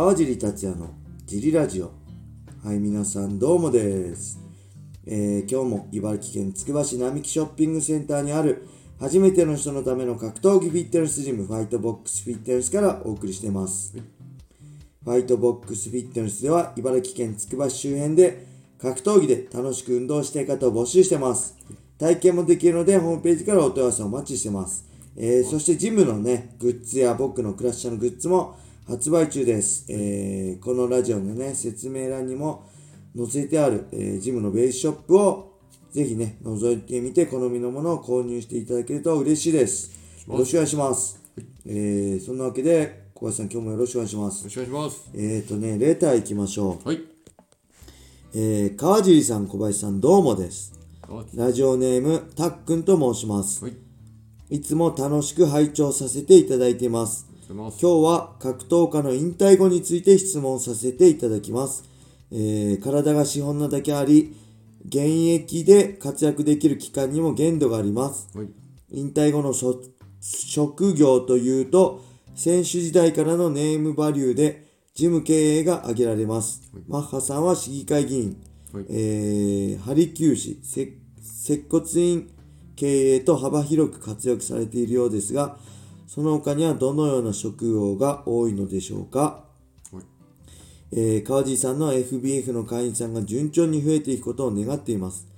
川尻達也のジリラジオはい皆さんどうもです、えー今日も茨城県つくば市並木ショッピングセンターにある初めての人のための格闘技フィットネスジムファイトボックスフィットネスからお送りしてます、ファイトボックスフィットネスでは茨城県つくば市周辺で格闘技で楽しく運動したい方を募集してます。体験もできるのでホームページからお問い合わせをお待ちしてます。えーそしてジムのね、グッズや僕のクラッシャーのグッズも発売中です。えーこのラジオのね、説明欄にも載せてある、えージムのベースショップをぜひね、覗いてみて好みのものを購入していただけると嬉しいです。よろしくお願いします。えーそんなわけで、小林さん今日もよろしくお願いします。よろしくお願いします。えーとね、レター行きましょう。はい。えー、川尻さん、小林さん、どうもです。あラジオネーム、たっくんと申します。はい。いつも楽しく拝聴させていただいています。ありがとうございます。今日は格闘家の引退後について質問させていただきます。えー体が資本なだけあり、現役で活躍できる期間にも限度があります。はい。引退後のそ職業というと、選手時代からのネームバリューで事務経営が挙げられます。マッハさんは市議会議員、はいえー、ハリキュー氏、接接骨院経営と幅広く活躍されているようですが、その他にはどのような職業が多いのでしょうか？はい。えー川地さんの FBF の会員さんが順調に増えていくことを願っています。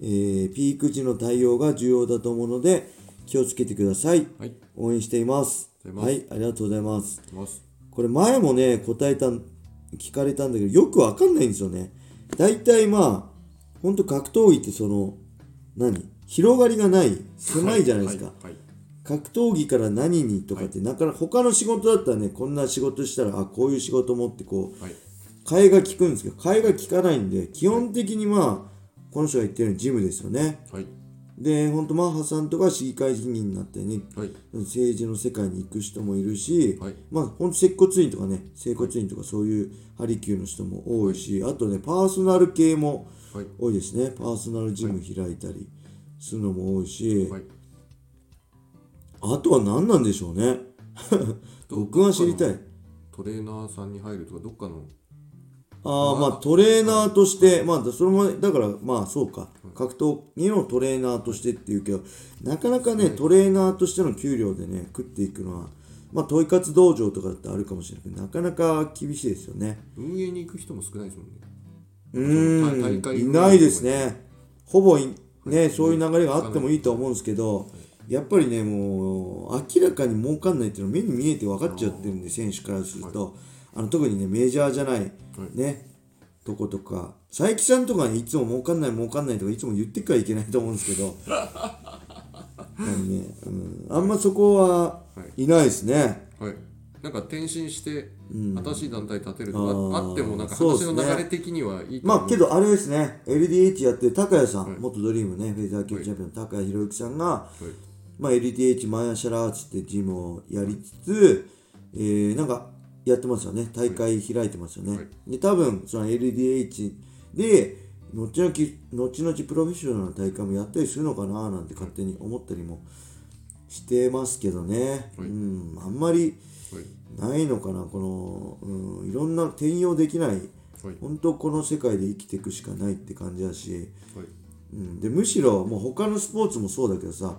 えーピーク時の対応が重要だと思うので気をつけてください。はい。応援しています。はい、ありがとうございます。これ前もね、答えたん、聞かれたんだけど、よくわかんないんですよね。大体まあ、ほんと格闘技ってその、何？広がりがない、狭いじゃないですか。はい。はい。格闘技から何にとかって、なかなか他の仕事だったらね、こんな仕事したら、あ、こういう仕事もってこう、はい。替えが利くんですけど、替えが利かないんで、基本的にまあ、この人が言ってるようにジムですよね。はい。で、ほんとマッハさんとか市議会議員になってね、はい。政治の世界に行く人もいるし、はいまあほんと接骨院とかね、整骨院とかそういうハリキューの人も多いし、あとね、パーソナル系もはい。多いですね。パーソナルジム開いたりするのも多いし、はい。あとは何なんでしょうね。僕が知りたい。トレーナーさんに入るとか、どっかの。ああ、まあトレーナーとして、まあそれも、だからまあそうか、格闘技のトレーナーとしてっていうけど、なかなかね、トレーナーとしての給料でね、食っていくのは、まあ問い活道場とかだってあるかもしれないけど、なかなか厳しいですよね。運営に行く人も少ないですもんね。うん、会いないですね。ほぼい、ね、そういう流れがあってもいいと思うんですけど、やっぱりね、もう、明らかに儲かんないっていうのは目に見えて分かっちゃってるんで、選手からすると、あの特にね、メジャーじゃない、ね、とことか、佐伯さんとかにいつも儲かんない、儲かんないとか、いつも言ってからいけないと思うんですけど、ねうん、あんまそこはい。ないですね。はい。なんか転身して、新しい団体立てるとあー。かあっても、なんか話の流れ的にはいいとま。あけどあれですね、LDH やってる高谷さん、はい。元ドリームね、フェザー級チャンピオンの高谷宏之さんが、はい。まあ、LDH マイアシャラアーツってジムをやりつつ、えーなんかやってますよね。大会開いてますよね、はい。で多分その LDH で後々後々プロフェッショナルな大会もやったりするのかななんて勝手に思ったりもしてますけどね、はい。うんあんまりはい。ないのかな。この、うん、いろんな転用できない。はい。本当この世界で生きていくしかないって感じだし、はい。うん、でむしろもう他のスポーツもそうだけどさ、はい。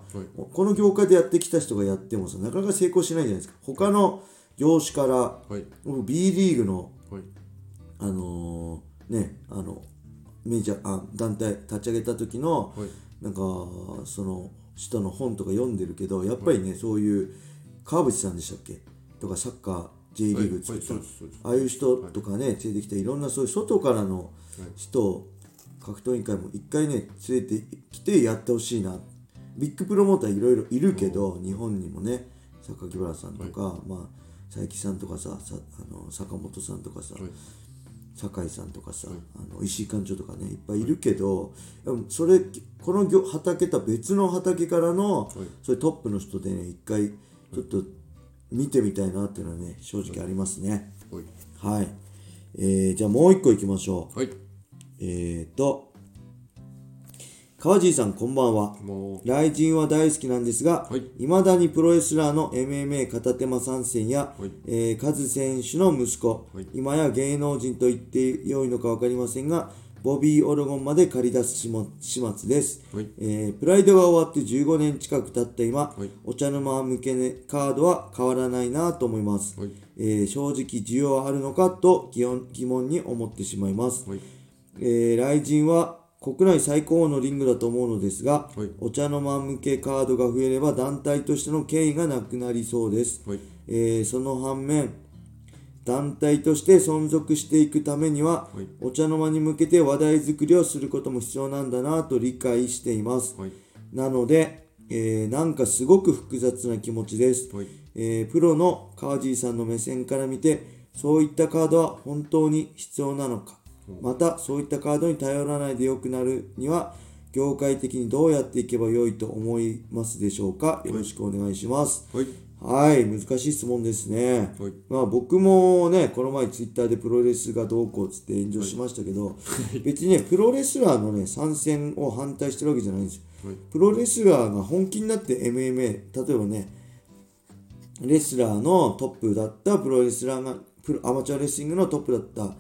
この業界でやってきた人がやってもさなかなか成功しないじゃないですか。他の業種からはい。僕 B リーグのはい。あのーねあのメジャーあ団体立ち上げた時のはい。なんかその人の本とか読んでるけどやっぱりね、そういう川淵さんでしたっけ？とかサッカー J リーグ作った、ああいう人とかね、連れてきたいろんなそういう外からの人を格闘委員会も一回ね連れてきてやってほしいな。ビッグプロモーターいろいろいるけど日本にもね榊原さんとか、まあ佐伯さんとかささあの坂本さんとかさ、はい。酒井さんとかさ、あの石井館長とかねい。っぱいいるけど、でもそれこの業畑とは別の畑からの、そういうトップの人でね一回ちょっと見てみたいなっていうのはね正直ありますね。はい。はい、えー、じゃあもう一個いきましょうはい。えーと川地さんこんばんは。も雷神は大好きなんですが、はい。未だにプロレスラーの MMA 片手間参戦や、はい。えーカズ選手の息子、はい。今や芸能人と言ってよいのか分かりませんが、ボビー・オロゴンまで借り出す始末です、はい。えープライドが終わって15年近く経った今、はい。お茶の間向け、ね、カードは変わらないなと思います、はい。えー正直需要はあるのかと疑問に思ってしまいます、はいえー、雷神は国内最高のリングだと思うのですが、はい。お茶の間向けカードが増えれば団体としての権威がなくなりそうです、はい。えーその反面団体として存続していくためには、はい。お茶の間に向けて話題作りをすることも必要なんだなと理解しています、はい。なので、えーなんかすごく複雑な気持ちです、はい。えープロの川地さんの目線から見てそういったカードは本当に必要なのかまたそういったカードに頼らないで良くなるには業界的にどうやっていけば良いと思いますでしょうか？よろしくお願いします。はい。はい難しい質問ですね、はい。まあ僕もねこの前ツイッターでプロレスがどうこうっつって炎上しましたけど、別にねプロレスラーのね参戦を反対してるわけじゃないんですよ。はい。プロレスラーが本気になって MMA 例えばねレスラーのトップだったプロレスラーがプロアマチュアレスリングのトップだった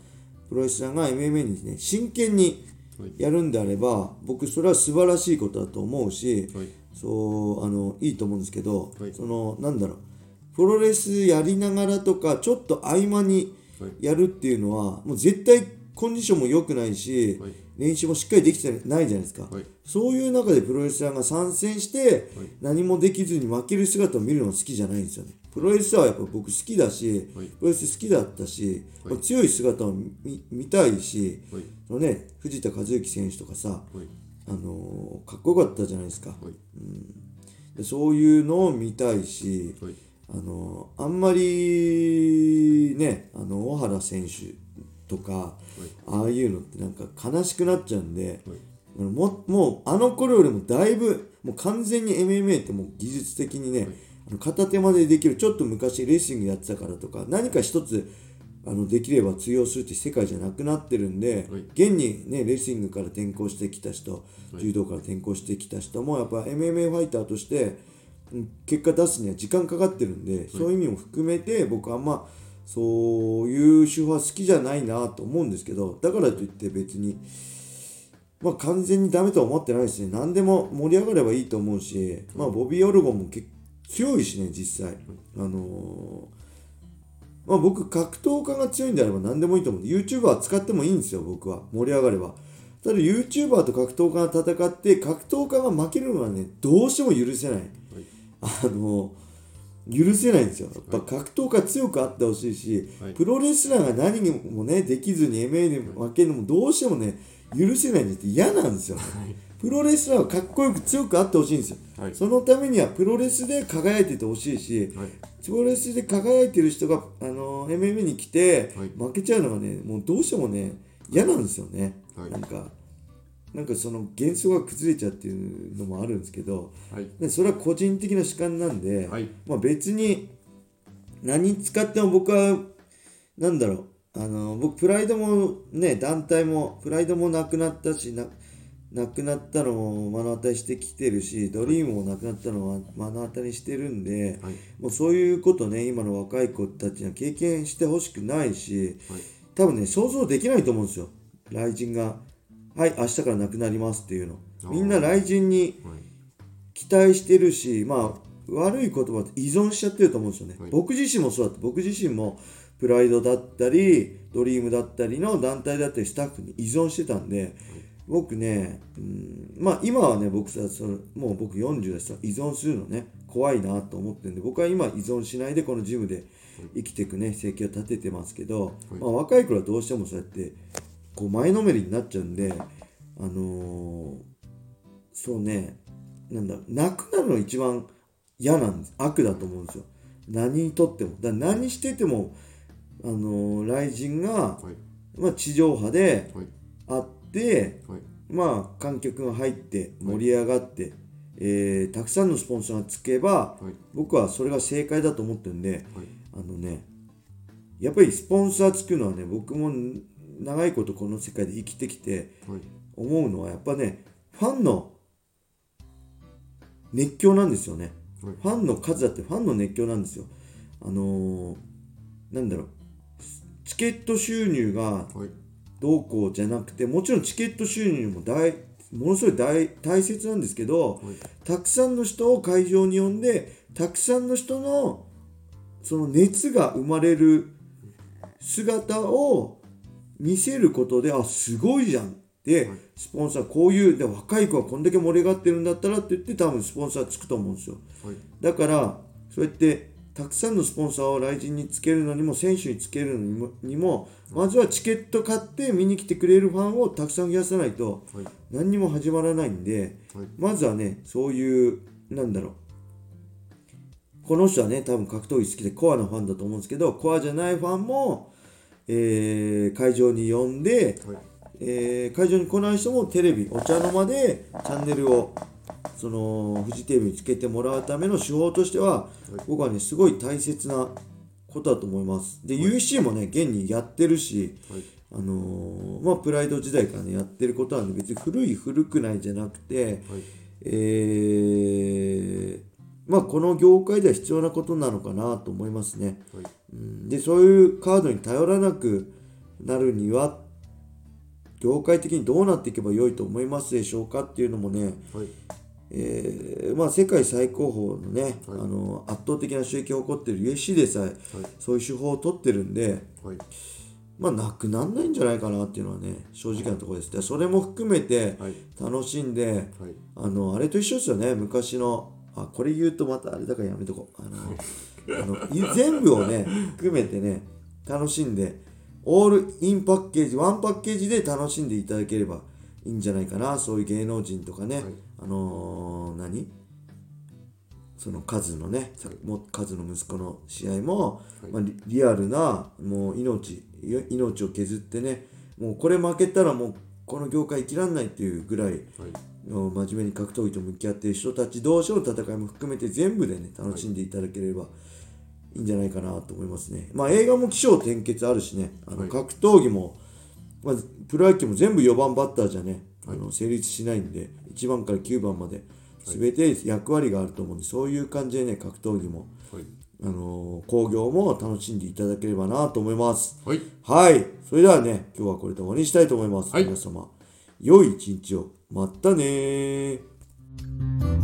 プロレスラーが MMA にね真剣にはい。やるんであれば僕それは素晴らしいことだと思うしはい。そうあのいいと思うんですけど、はい。そのなんだろうプロレスやりながらとかちょっと合間にはい。やるっていうのはもう絶対コンディションも良くないし、はい。練習もしっかりできてないじゃないですか、はい。そういう中でプロレスラーが参戦してはい。何もできずに負ける姿を見るのが好きじゃないんですよねプロレスはやっぱ僕好きだし、はい。プロレス好きだったし、強い姿を見見たいし、のね、藤田和幸選手とかさ、はい。あのーかっこよかったじゃないですか、はい。でそういうのを見たいし、はい。あのあんまりねあの小原選手とか、ああいうのってなんか悲しくなっちゃうんで、ももうあの頃よりもだいぶもう完全に MMA ってもう技術的にね、片手までできるちょっと昔レスリングやってたからとか何か一つあのできれば通用するって世界じゃなくなってるんで、はい。現にねレスリングから転向してきた人、柔道から転向してきた人もやっぱ MMA ファイターとしてうん結果出すには時間かかってるんで、そういう意味も含めて僕あんまそういう手法は好きじゃないなと思うんですけどだからといって別にまあ完全にダメとは思ってないですね。何でも盛り上がればいいと思うし、まあボビー・オルゴンも結強いしね実際、あのーまあ僕格闘家が強いんであれば何でもいいと思う。YouTuber 使ってもいいんですよ僕は。盛り上がれば。ただ YouTuber と格闘家が戦って格闘家が負けるのはねどうしても許せない。あの許せないんですよ。やっぱ格闘家強くあってほしいし、はい。プロレスラーが何もね、できずに MA で負けるのもどうしてもね、許せないんですって嫌なんですよ。プロレスラーはかっこよく強くあってほしいんですよ。はい。そのためにはプロレスで輝いててほしいし、はい。プロレスで輝いてる人が、あの MMA に来てはい。負けちゃうのがね、もうどうしてもね、嫌なんですよね。はい。なんか、なんかその幻想が崩れちゃうっていうのもあるんですけど、はい。でそれは個人的な主観なんで、はい。まあ、別に何使っても僕はなんだろう。あの僕プライドもね団体もプライドもなくなったしななくなったのを目の当たりしてきてるしドリームもなくなったのは目の当たりしてるんで、はい。もうそういうことね今の若い子たちには経験してほしくないしはい。多分ね想像できないと思うんですよ。雷神がはい明日からなくなりますっていうの。みんな雷神にはい。期待してるし、まあ、悪い言葉って依存しちゃってると思うんですよね。はい。僕自身もそうだった。僕自身も、プライドだったり、ドリームだったりの団体だったり、スタッフに依存してたんで、僕ね、うん、まあ今はね、僕さ、そのもう僕40だしさ、依存するのね、怖いなと思ってるんで、僕は今依存しないでこのジムで生きていくね、生計を立ててますけど、まあ若い頃はどうしてもそうやって、こう前のめりになっちゃうんで、あのーそうね、なんだなくなるのが一番嫌なんです。悪だと思うんですよ。何にとっても。だ何しててもあのー雷神が、はい。まあ、地上波ではい。あってはいまあ観客が入って盛り上がって、えーたくさんのスポンサーがつけばはい。僕はそれが正解だと思ってるんではい。あのねやっぱりスポンサーつくのはね僕も長いことこの世界で生きてきてはい。思うのはやっぱねファンの熱狂なんですよね。はい。ファンの数だってファンの熱狂なんですよ。あのーなんだろう、チケット収入がはいどうこうじゃなくて、もちろんチケット収入も大、ものすごい大大切なんですけど、はい。たくさんの人を会場に呼んで、たくさんの人のその熱が生まれる姿を見せることで、あ、すごいじゃん。ってはい、スポンサー、こういう、で若い子はこんだけ盛り上がってるんだったらって言って、多分スポンサーつくと思うんですよ。はい。だから、そうやってたくさんのスポンサーを来人につけるのにも、選手につけるのにも、まずはチケット買って見に来てくれるファンをたくさん増やさないと、はい。何にも始まらないんで、はい。まずはね、そういう、なんだろう。この人はね、多分格闘技好きでコアなファンだと思うんですけど、コアじゃないファンも、えー会場に呼んで、はい。えー会場に来ない人もテレビ、お茶の間でチャンネルを、その、フジテレビにつけてもらうための手法としては、僕はね、すごい大切なことだと思います。で、USC もね、現にやってるし、はい。あのーまあ、プライド時代からね、やってることはね、別に古い古くないじゃなくて、はい。えーまあ、この業界では必要なことなのかなと思いますね。はい。うん。で、そういうカードに頼らなくなるには、業界的にどうなっていけば良いと思いますでしょうかっていうのもね、はいえーまあ、世界最高峰のね、はい。あの圧倒的な収益を誇っている USC でさえ、そういう手法を取ってるんで、はい。まあ、なくなんないんじゃないかなっていうのはね、正直なところです。でそれも含めてはい。楽しんで、はい。あの、あれと一緒ですよね、昔の、あ、これ言うとまたあれだからやめとこう。あの、あのい全部をね、含めてね、楽しんで、オールインパッケージ、ワンパッケージで楽しんでいただければいいんじゃないかな、そういう芸能人とかね、はい。あのー何？そのカズのね、カズの息子の試合も、はい。まあ、リリアルなもう命い命を削ってねもうこれ負けたらもうこの業界生きらんないっていうぐらいはい。の真面目に格闘技と向き合っている人たち同士の戦いも含めて全部でね楽しんでいただければいいんじゃないかなと思いますね。まあ映画も起承転結あるしね。あのはい。格闘技も、まあ、プロ野球も全部4番バッターじゃねあの成立しないんで1番から9番まで全て役割があると思うんでそういう感じでね格闘技もはいあのー興行も楽しんでいただければなと思います。はいはい。それではね、今日はこれで終わりにしたいと思います。はい皆様、良い一日を。またねー。